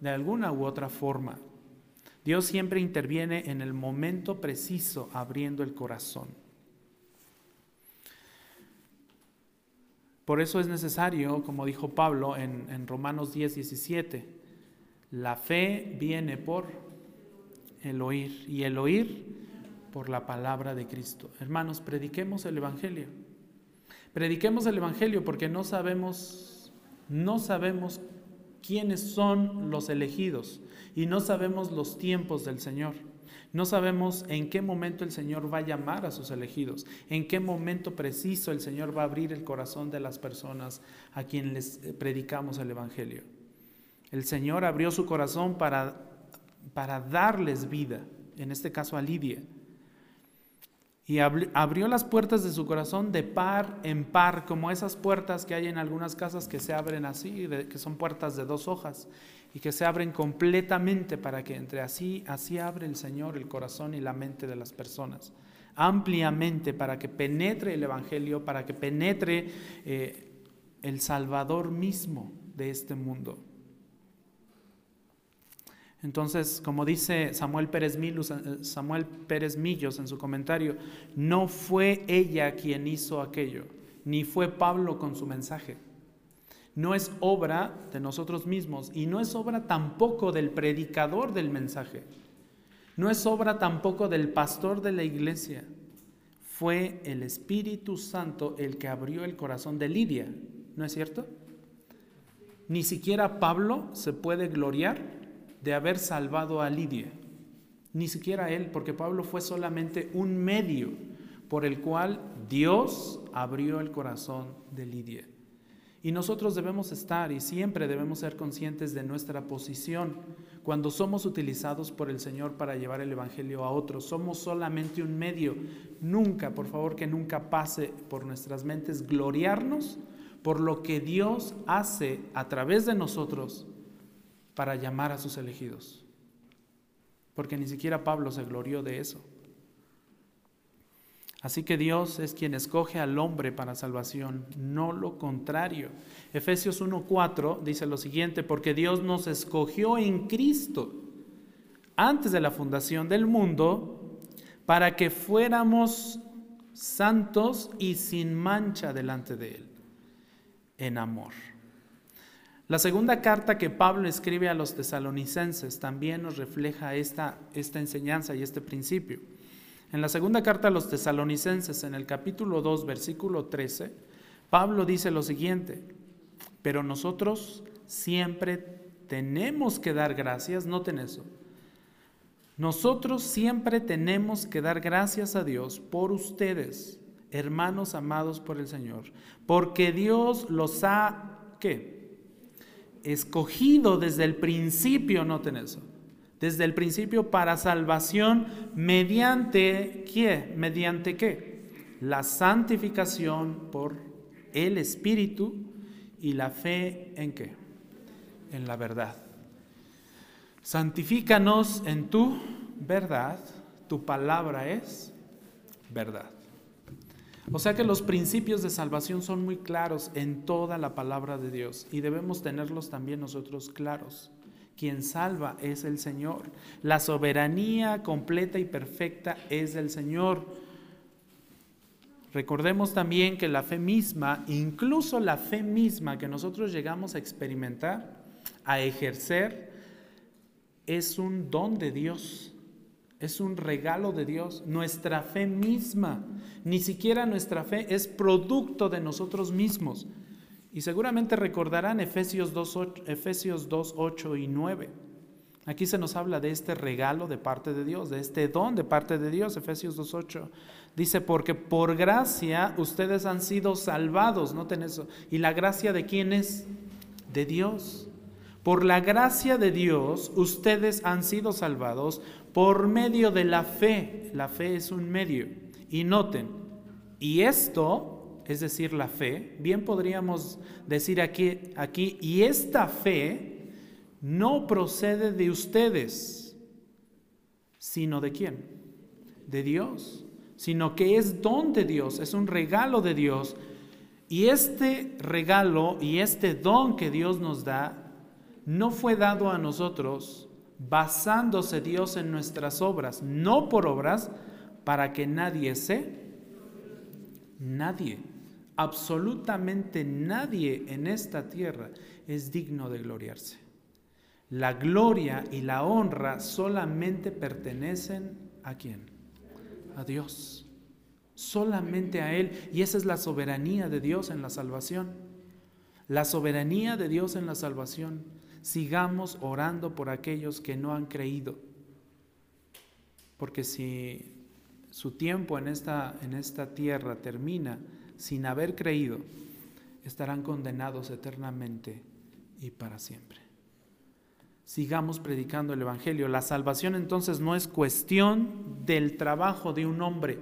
de alguna u otra forma. Dios siempre interviene en el momento preciso abriendo el corazón. Por eso es necesario, como dijo Pablo en, Romanos 10, 17, la fe viene por el oír y el oír por la palabra de Cristo. Hermanos, prediquemos el Evangelio. Prediquemos el Evangelio porque no sabemos, no sabemos quiénes son los elegidos y no sabemos los tiempos del Señor. No sabemos en qué momento el Señor va a llamar a sus elegidos, en qué momento preciso el Señor va a abrir el corazón de las personas a quienes les eh, predicamos el Evangelio. El Señor abrió su corazón para, para darles vida, en este caso a Lidia. Y abrió las puertas de su corazón de par en par, como esas puertas que hay en algunas casas que se abren así, que son puertas de dos hojas y que se abren completamente para que entre así, así abre el Señor el corazón y la mente de las personas, ampliamente para que penetre el Evangelio, para que penetre eh, el Salvador mismo de este mundo. Entonces, como dice Samuel Pérez, Milus, eh, Samuel Pérez Millos en su comentario, no fue ella quien hizo aquello, ni fue Pablo con su mensaje. No es obra de nosotros mismos y no es obra tampoco del predicador del mensaje. No es obra tampoco del pastor de la iglesia. Fue el Espíritu Santo el que abrió el corazón de Lidia, ¿no es cierto? Ni siquiera Pablo se puede gloriar de haber salvado a Lidia. Ni siquiera él, porque Pablo fue solamente un medio por el cual Dios abrió el corazón de Lidia. Y nosotros debemos estar y siempre debemos ser conscientes de nuestra posición cuando somos utilizados por el Señor para llevar el Evangelio a otros. Somos solamente un medio. Nunca, por favor, que nunca pase por nuestras mentes gloriarnos por lo que Dios hace a través de nosotros para llamar a sus elegidos. Porque ni siquiera Pablo se glorió de eso. Así que Dios es quien escoge al hombre para salvación, no lo contrario. Efesios 1.4 dice lo siguiente, porque Dios nos escogió en Cristo antes de la fundación del mundo para que fuéramos santos y sin mancha delante de Él, en amor. La segunda carta que Pablo escribe a los tesalonicenses también nos refleja esta, esta enseñanza y este principio. En la segunda carta a los tesalonicenses, en el capítulo 2, versículo 13, Pablo dice lo siguiente, pero nosotros siempre tenemos que dar gracias, noten eso, nosotros siempre tenemos que dar gracias a Dios por ustedes, hermanos amados por el Señor, porque Dios los ha, ¿qué? Escogido desde el principio, noten eso, desde el principio para salvación mediante qué? Mediante qué? La santificación por el Espíritu y la fe en qué? En la verdad. Santifícanos en tu verdad, tu palabra es verdad. O sea que los principios de salvación son muy claros en toda la palabra de Dios y debemos tenerlos también nosotros claros. Quien salva es el Señor. La soberanía completa y perfecta es del Señor. Recordemos también que la fe misma, incluso la fe misma que nosotros llegamos a experimentar, a ejercer, es un don de Dios. Es un regalo de Dios, nuestra fe misma. Ni siquiera nuestra fe es producto de nosotros mismos. Y seguramente recordarán Efesios 2, Efesios 2, 8 y 9. Aquí se nos habla de este regalo de parte de Dios, de este don de parte de Dios, Efesios 2, 8. Dice, porque por gracia ustedes han sido salvados, noten eso. ¿Y la gracia de quién es? De Dios. Por la gracia de Dios ustedes han sido salvados por medio de la fe. La fe es un medio. Y noten, y esto, es decir, la fe, bien podríamos decir aquí, aquí y esta fe no procede de ustedes, sino de quién? De Dios, sino que es don de Dios, es un regalo de Dios. Y este regalo y este don que Dios nos da no fue dado a nosotros basándose Dios en nuestras obras, no por obras, para que nadie se, nadie, absolutamente nadie en esta tierra es digno de gloriarse. La gloria y la honra solamente pertenecen a quién? A Dios. Solamente a Él. Y esa es la soberanía de Dios en la salvación. La soberanía de Dios en la salvación sigamos orando por aquellos que no han creído. Porque si su tiempo en esta, en esta tierra termina sin haber creído, estarán condenados eternamente y para siempre. Sigamos predicando el Evangelio. La salvación entonces no es cuestión del trabajo de un hombre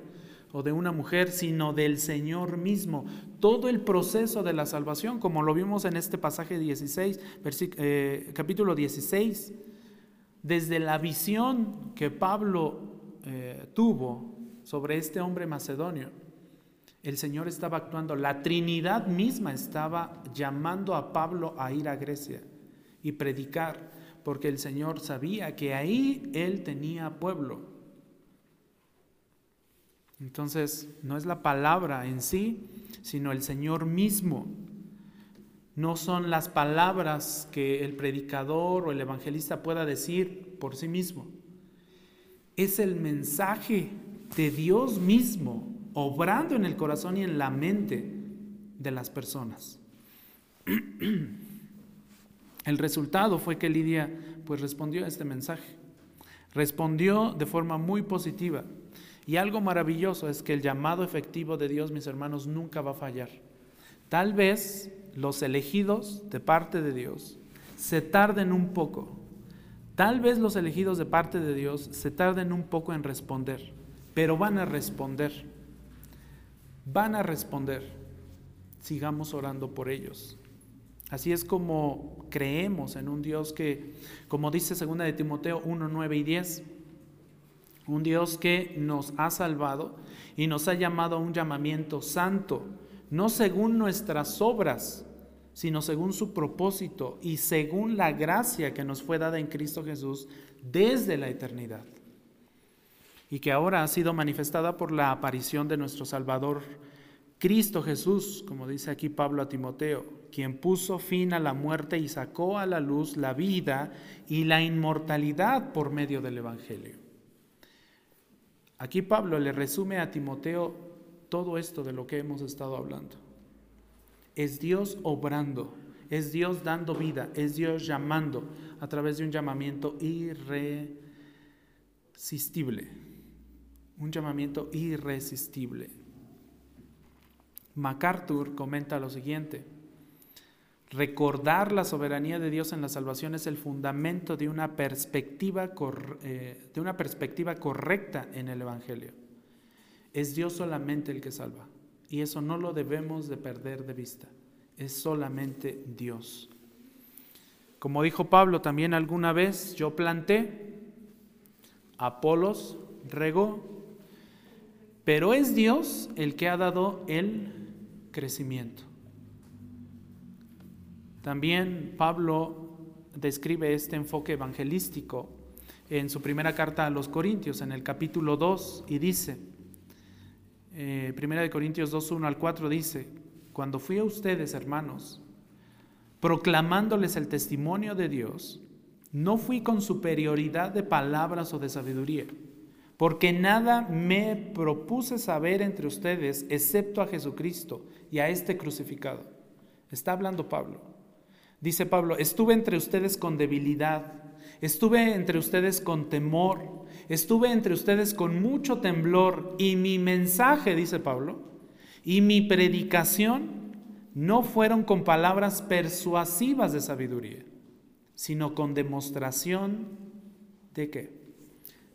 o de una mujer, sino del Señor mismo. Todo el proceso de la salvación, como lo vimos en este pasaje 16, eh, capítulo 16, desde la visión que Pablo eh, tuvo sobre este hombre macedonio, el Señor estaba actuando, la Trinidad misma estaba llamando a Pablo a ir a Grecia y predicar, porque el Señor sabía que ahí él tenía pueblo entonces, no es la palabra en sí, sino el Señor mismo. No son las palabras que el predicador o el evangelista pueda decir por sí mismo. Es el mensaje de Dios mismo obrando en el corazón y en la mente de las personas. El resultado fue que Lidia pues respondió a este mensaje. Respondió de forma muy positiva. Y algo maravilloso es que el llamado efectivo de Dios, mis hermanos, nunca va a fallar. Tal vez los elegidos de parte de Dios se tarden un poco. Tal vez los elegidos de parte de Dios se tarden un poco en responder, pero van a responder. Van a responder. Sigamos orando por ellos. Así es como creemos en un Dios que, como dice 2 de Timoteo 1, 9 y 10, un Dios que nos ha salvado y nos ha llamado a un llamamiento santo, no según nuestras obras, sino según su propósito y según la gracia que nos fue dada en Cristo Jesús desde la eternidad. Y que ahora ha sido manifestada por la aparición de nuestro Salvador Cristo Jesús, como dice aquí Pablo a Timoteo, quien puso fin a la muerte y sacó a la luz la vida y la inmortalidad por medio del Evangelio. Aquí Pablo le resume a Timoteo todo esto de lo que hemos estado hablando. Es Dios obrando, es Dios dando vida, es Dios llamando a través de un llamamiento irresistible. Un llamamiento irresistible. MacArthur comenta lo siguiente. Recordar la soberanía de Dios en la salvación es el fundamento de una perspectiva, eh, de una perspectiva correcta en el Evangelio. Es Dios solamente el que salva y eso no lo debemos de perder de vista. Es solamente Dios. Como dijo Pablo también alguna vez, yo planté, Apolos regó, pero es Dios el que ha dado el crecimiento. También Pablo describe este enfoque evangelístico en su primera carta a los Corintios, en el capítulo 2, y dice, eh, primera de Corintios 2, 1 al 4 dice, cuando fui a ustedes, hermanos, proclamándoles el testimonio de Dios, no fui con superioridad de palabras o de sabiduría, porque nada me propuse saber entre ustedes excepto a Jesucristo y a este crucificado. Está hablando Pablo. Dice Pablo, estuve entre ustedes con debilidad, estuve entre ustedes con temor, estuve entre ustedes con mucho temblor y mi mensaje, dice Pablo, y mi predicación no fueron con palabras persuasivas de sabiduría, sino con demostración de qué?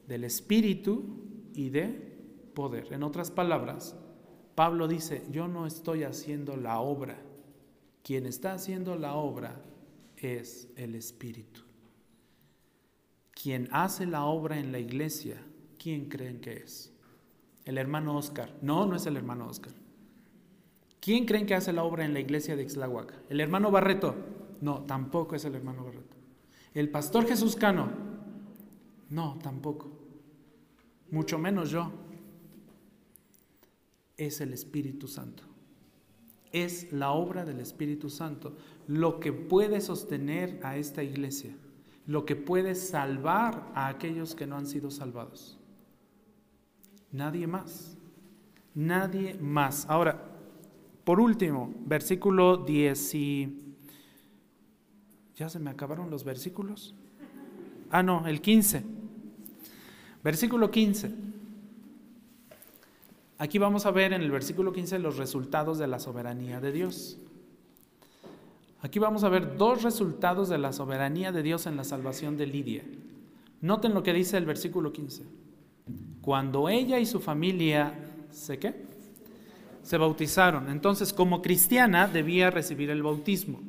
Del Espíritu y de poder. En otras palabras, Pablo dice, yo no estoy haciendo la obra quien está haciendo la obra es el Espíritu. Quien hace la obra en la iglesia, ¿quién creen que es? El hermano Oscar. No, no es el hermano Oscar. ¿Quién creen que hace la obra en la iglesia de Ixlahuaca? ¿El hermano Barreto? No, tampoco es el hermano Barreto. ¿El pastor Jesús Cano? No, tampoco. Mucho menos yo. Es el Espíritu Santo es la obra del Espíritu Santo, lo que puede sostener a esta iglesia, lo que puede salvar a aquellos que no han sido salvados. Nadie más, nadie más. Ahora, por último, versículo 10 y... ¿Ya se me acabaron los versículos? Ah, no, el 15. Versículo 15. Aquí vamos a ver en el versículo 15 los resultados de la soberanía de Dios. Aquí vamos a ver dos resultados de la soberanía de Dios en la salvación de Lidia. Noten lo que dice el versículo 15. Cuando ella y su familia ¿se qué? Se bautizaron. Entonces, como cristiana, debía recibir el bautismo.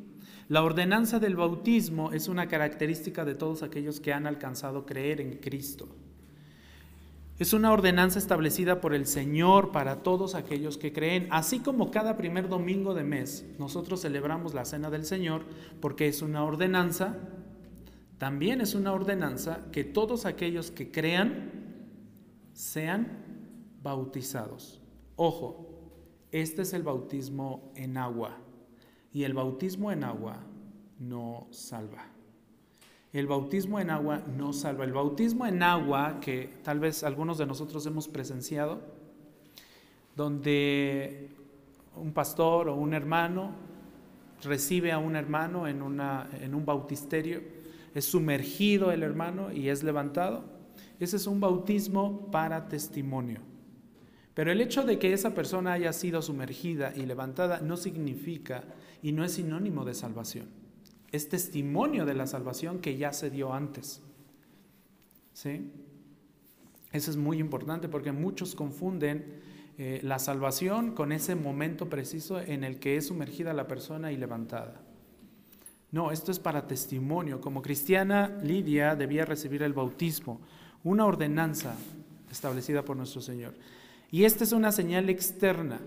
La ordenanza del bautismo es una característica de todos aquellos que han alcanzado creer en Cristo. Es una ordenanza establecida por el Señor para todos aquellos que creen, así como cada primer domingo de mes nosotros celebramos la cena del Señor porque es una ordenanza, también es una ordenanza que todos aquellos que crean sean bautizados. Ojo, este es el bautismo en agua y el bautismo en agua no salva. El bautismo en agua no salva. El bautismo en agua, que tal vez algunos de nosotros hemos presenciado, donde un pastor o un hermano recibe a un hermano en, un bautisterio, es sumergido el hermano y es levantado. Ese es un bautismo para testimonio. Pero el hecho de que esa persona haya sido sumergida y levantada no significa y no es sinónimo de salvación es testimonio de la salvación que ya se dio antes. ¿Sí? Eso es muy importante porque muchos confunden eh, la salvación con ese momento preciso en el que es sumergida la persona y levantada. No, esto es para testimonio. Como cristiana, Lidia debía recibir el bautismo, una ordenanza establecida por nuestro Señor. Y esta es una señal externa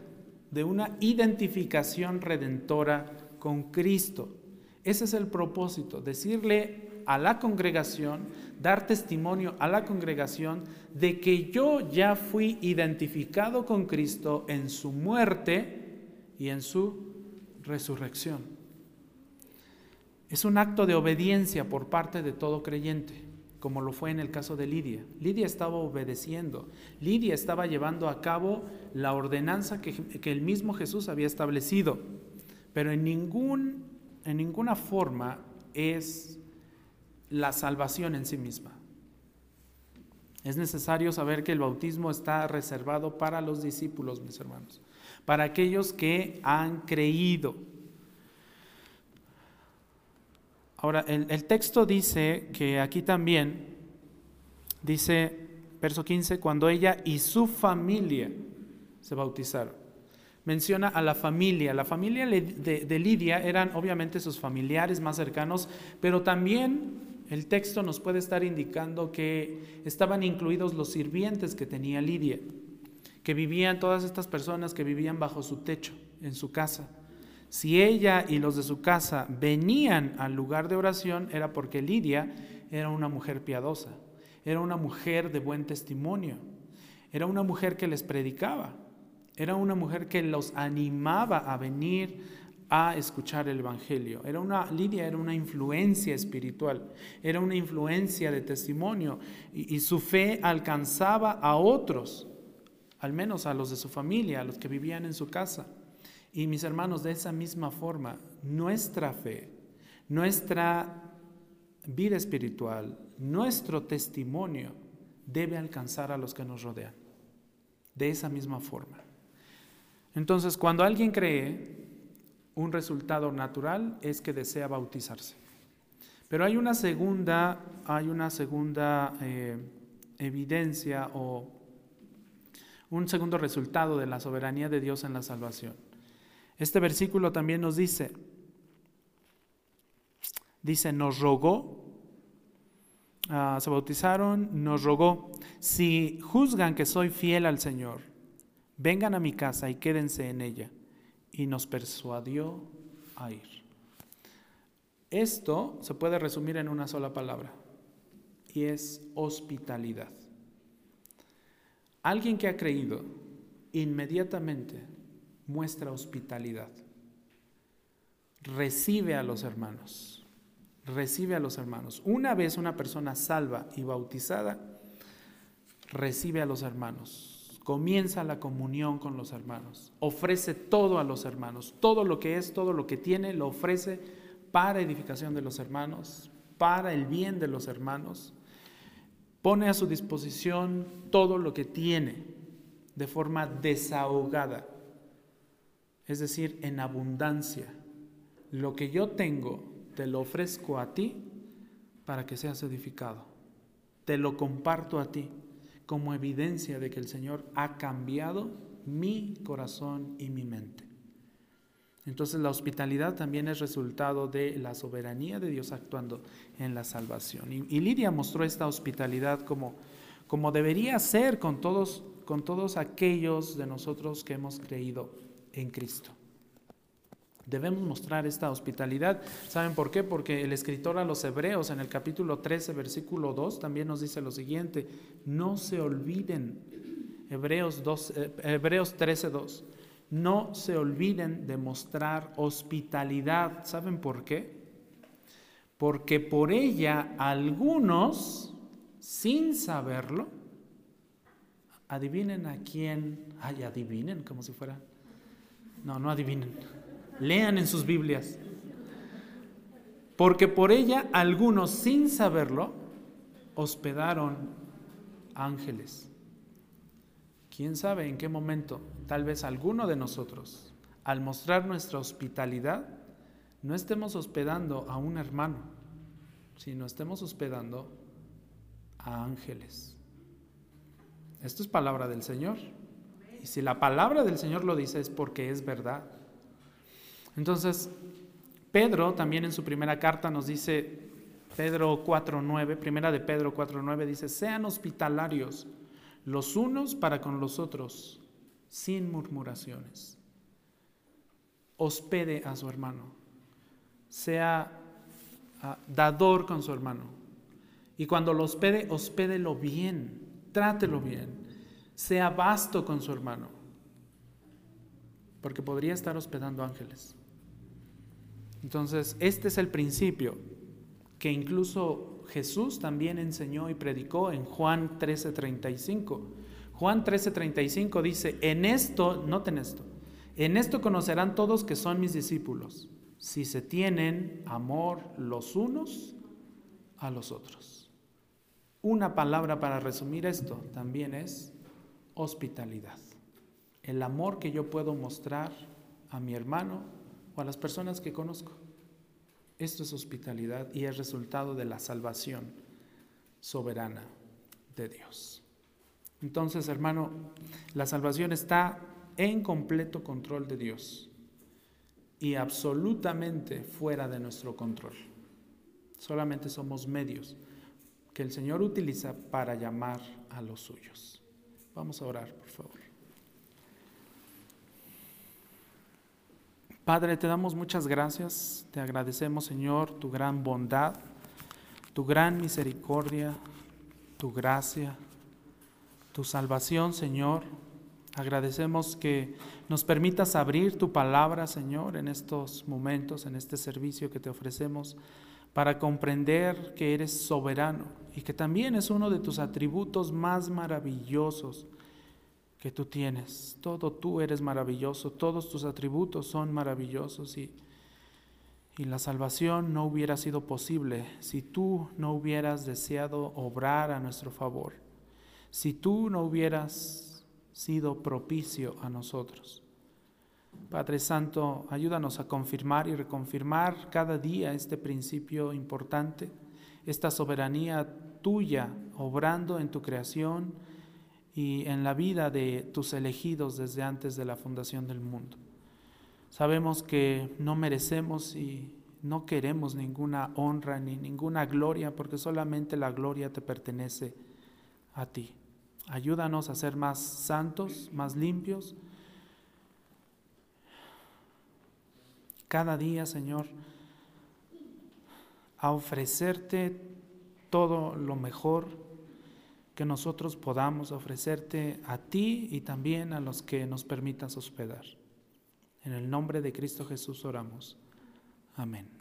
de una identificación redentora con Cristo. Ese es el propósito, decirle a la congregación, dar testimonio a la congregación de que yo ya fui identificado con Cristo en su muerte y en su resurrección. Es un acto de obediencia por parte de todo creyente, como lo fue en el caso de Lidia. Lidia estaba obedeciendo, Lidia estaba llevando a cabo la ordenanza que, que el mismo Jesús había establecido, pero en ningún en ninguna forma es la salvación en sí misma. Es necesario saber que el bautismo está reservado para los discípulos, mis hermanos, para aquellos que han creído. Ahora, el, el texto dice que aquí también, dice, verso 15, cuando ella y su familia se bautizaron menciona a la familia. La familia de, Lidia eran obviamente sus familiares más cercanos, pero también el texto nos puede estar indicando que estaban incluidos los sirvientes que tenía Lidia, que vivían todas estas personas que vivían bajo su techo, en su casa. Si ella y los de su casa venían al lugar de oración era porque Lidia era una mujer piadosa, era una mujer de buen testimonio, era una mujer que les predicaba. Era una mujer que los animaba a venir a escuchar el Evangelio. Era una, Lidia era una influencia espiritual, era una influencia de testimonio y, y su fe alcanzaba a otros, al menos a los de su familia, a los que vivían en su casa. Y mis hermanos, de esa misma forma, nuestra fe, nuestra vida espiritual, nuestro testimonio debe alcanzar a los que nos rodean. De esa misma forma. Entonces, cuando alguien cree, un resultado natural es que desea bautizarse. Pero hay una segunda, hay una segunda eh, evidencia o un segundo resultado de la soberanía de Dios en la salvación. Este versículo también nos dice, dice, nos rogó, ah, se bautizaron, nos rogó, si juzgan que soy fiel al Señor, vengan a mi casa y quédense en ella. Y nos persuadió a ir. Esto se puede resumir en una sola palabra y es hospitalidad. Alguien que ha creído inmediatamente muestra hospitalidad. Recibe a los hermanos. Recibe a los hermanos. Una vez una persona salva y bautizada, recibe a los hermanos comienza la comunión con los hermanos, ofrece todo a los hermanos, todo lo que es, todo lo que tiene, lo ofrece para edificación de los hermanos, para el bien de los hermanos, pone a su disposición todo lo que tiene de forma desahogada, es decir, en abundancia. Lo que yo tengo, te lo ofrezco a ti para que seas edificado, te lo comparto a ti como evidencia de que el Señor ha cambiado mi corazón y mi mente. Entonces la hospitalidad también es resultado de la soberanía de Dios actuando en la salvación. Y, Lidia mostró esta hospitalidad como, como debería ser con todos, con todos aquellos de nosotros que hemos creído en Cristo. Debemos mostrar esta hospitalidad. ¿Saben por qué? Porque el escritor a los Hebreos en el capítulo 13, versículo 2, también nos dice lo siguiente, no se olviden, Hebreos, 2, eh, Hebreos 13, 2, no se olviden de mostrar hospitalidad. ¿Saben por qué? Porque por ella algunos, sin saberlo, adivinen a quién, ay, adivinen como si fuera, no, no adivinen, lean en sus Biblias. Porque por ella algunos, sin saberlo, hospedaron ángeles. ¿Quién sabe en qué momento tal vez alguno de nosotros, al mostrar nuestra hospitalidad, no estemos hospedando a un hermano, sino estemos hospedando a ángeles. Esto es palabra del Señor. Y si la palabra del Señor lo dice es porque es verdad. Entonces, Pedro también en su primera carta nos dice, Pedro 4.9, primera de Pedro 4.9 dice, sean hospitalarios los unos para con los otros sin murmuraciones. Hospede a su hermano. Sea ah, dador con su hermano. Y cuando lo hospede, hospédelo bien. Trátelo bien. Sea vasto con su hermano. Porque podría estar hospedando ángeles. Entonces, este es el principio que incluso Jesús también enseñó y predicó en Juan 13:35 Juan 13:35 dice, en esto, noten esto, en esto conocerán todos que son mis discípulos, si se tienen amor los unos a los otros. Una palabra para resumir esto también es hospitalidad. El amor que yo puedo mostrar a mi hermano o a las personas que conozco. Esto es hospitalidad y es resultado de la salvación soberana de Dios. Entonces, hermano, la salvación está en completo control de Dios y absolutamente fuera de nuestro control. Solamente somos medios que el Señor utiliza para llamar a los suyos. Vamos a orar, por favor. Padre, te damos muchas gracias, te agradecemos, Señor, tu gran bondad, tu gran misericordia, tu gracia tu salvación, Señor. Agradecemos que nos permitas abrir tu palabra, Señor, en estos momentos, en este servicio que te ofrecemos, para comprender que eres soberano y que también es uno de tus atributos más maravillosos que tú tienes. Todo tú eres maravilloso, todos tus atributos son maravillosos y, y la salvación no hubiera sido posible si tú no hubieras deseado obrar a nuestro favor si tú no hubieras sido propicio a nosotros. Padre Santo, ayúdanos a confirmar y reconfirmar cada día este principio importante, esta soberanía tuya obrando en tu creación y en la vida de tus elegidos desde antes de la fundación del mundo. Sabemos que no merecemos y no queremos ninguna honra ni ninguna gloria porque solamente la gloria te pertenece a ti. Ayúdanos a ser más santos, más limpios. Cada día, Señor, a ofrecerte todo lo mejor que nosotros podamos ofrecerte a ti y también a los que nos permitas hospedar. En el nombre de Cristo Jesús oramos. Amén.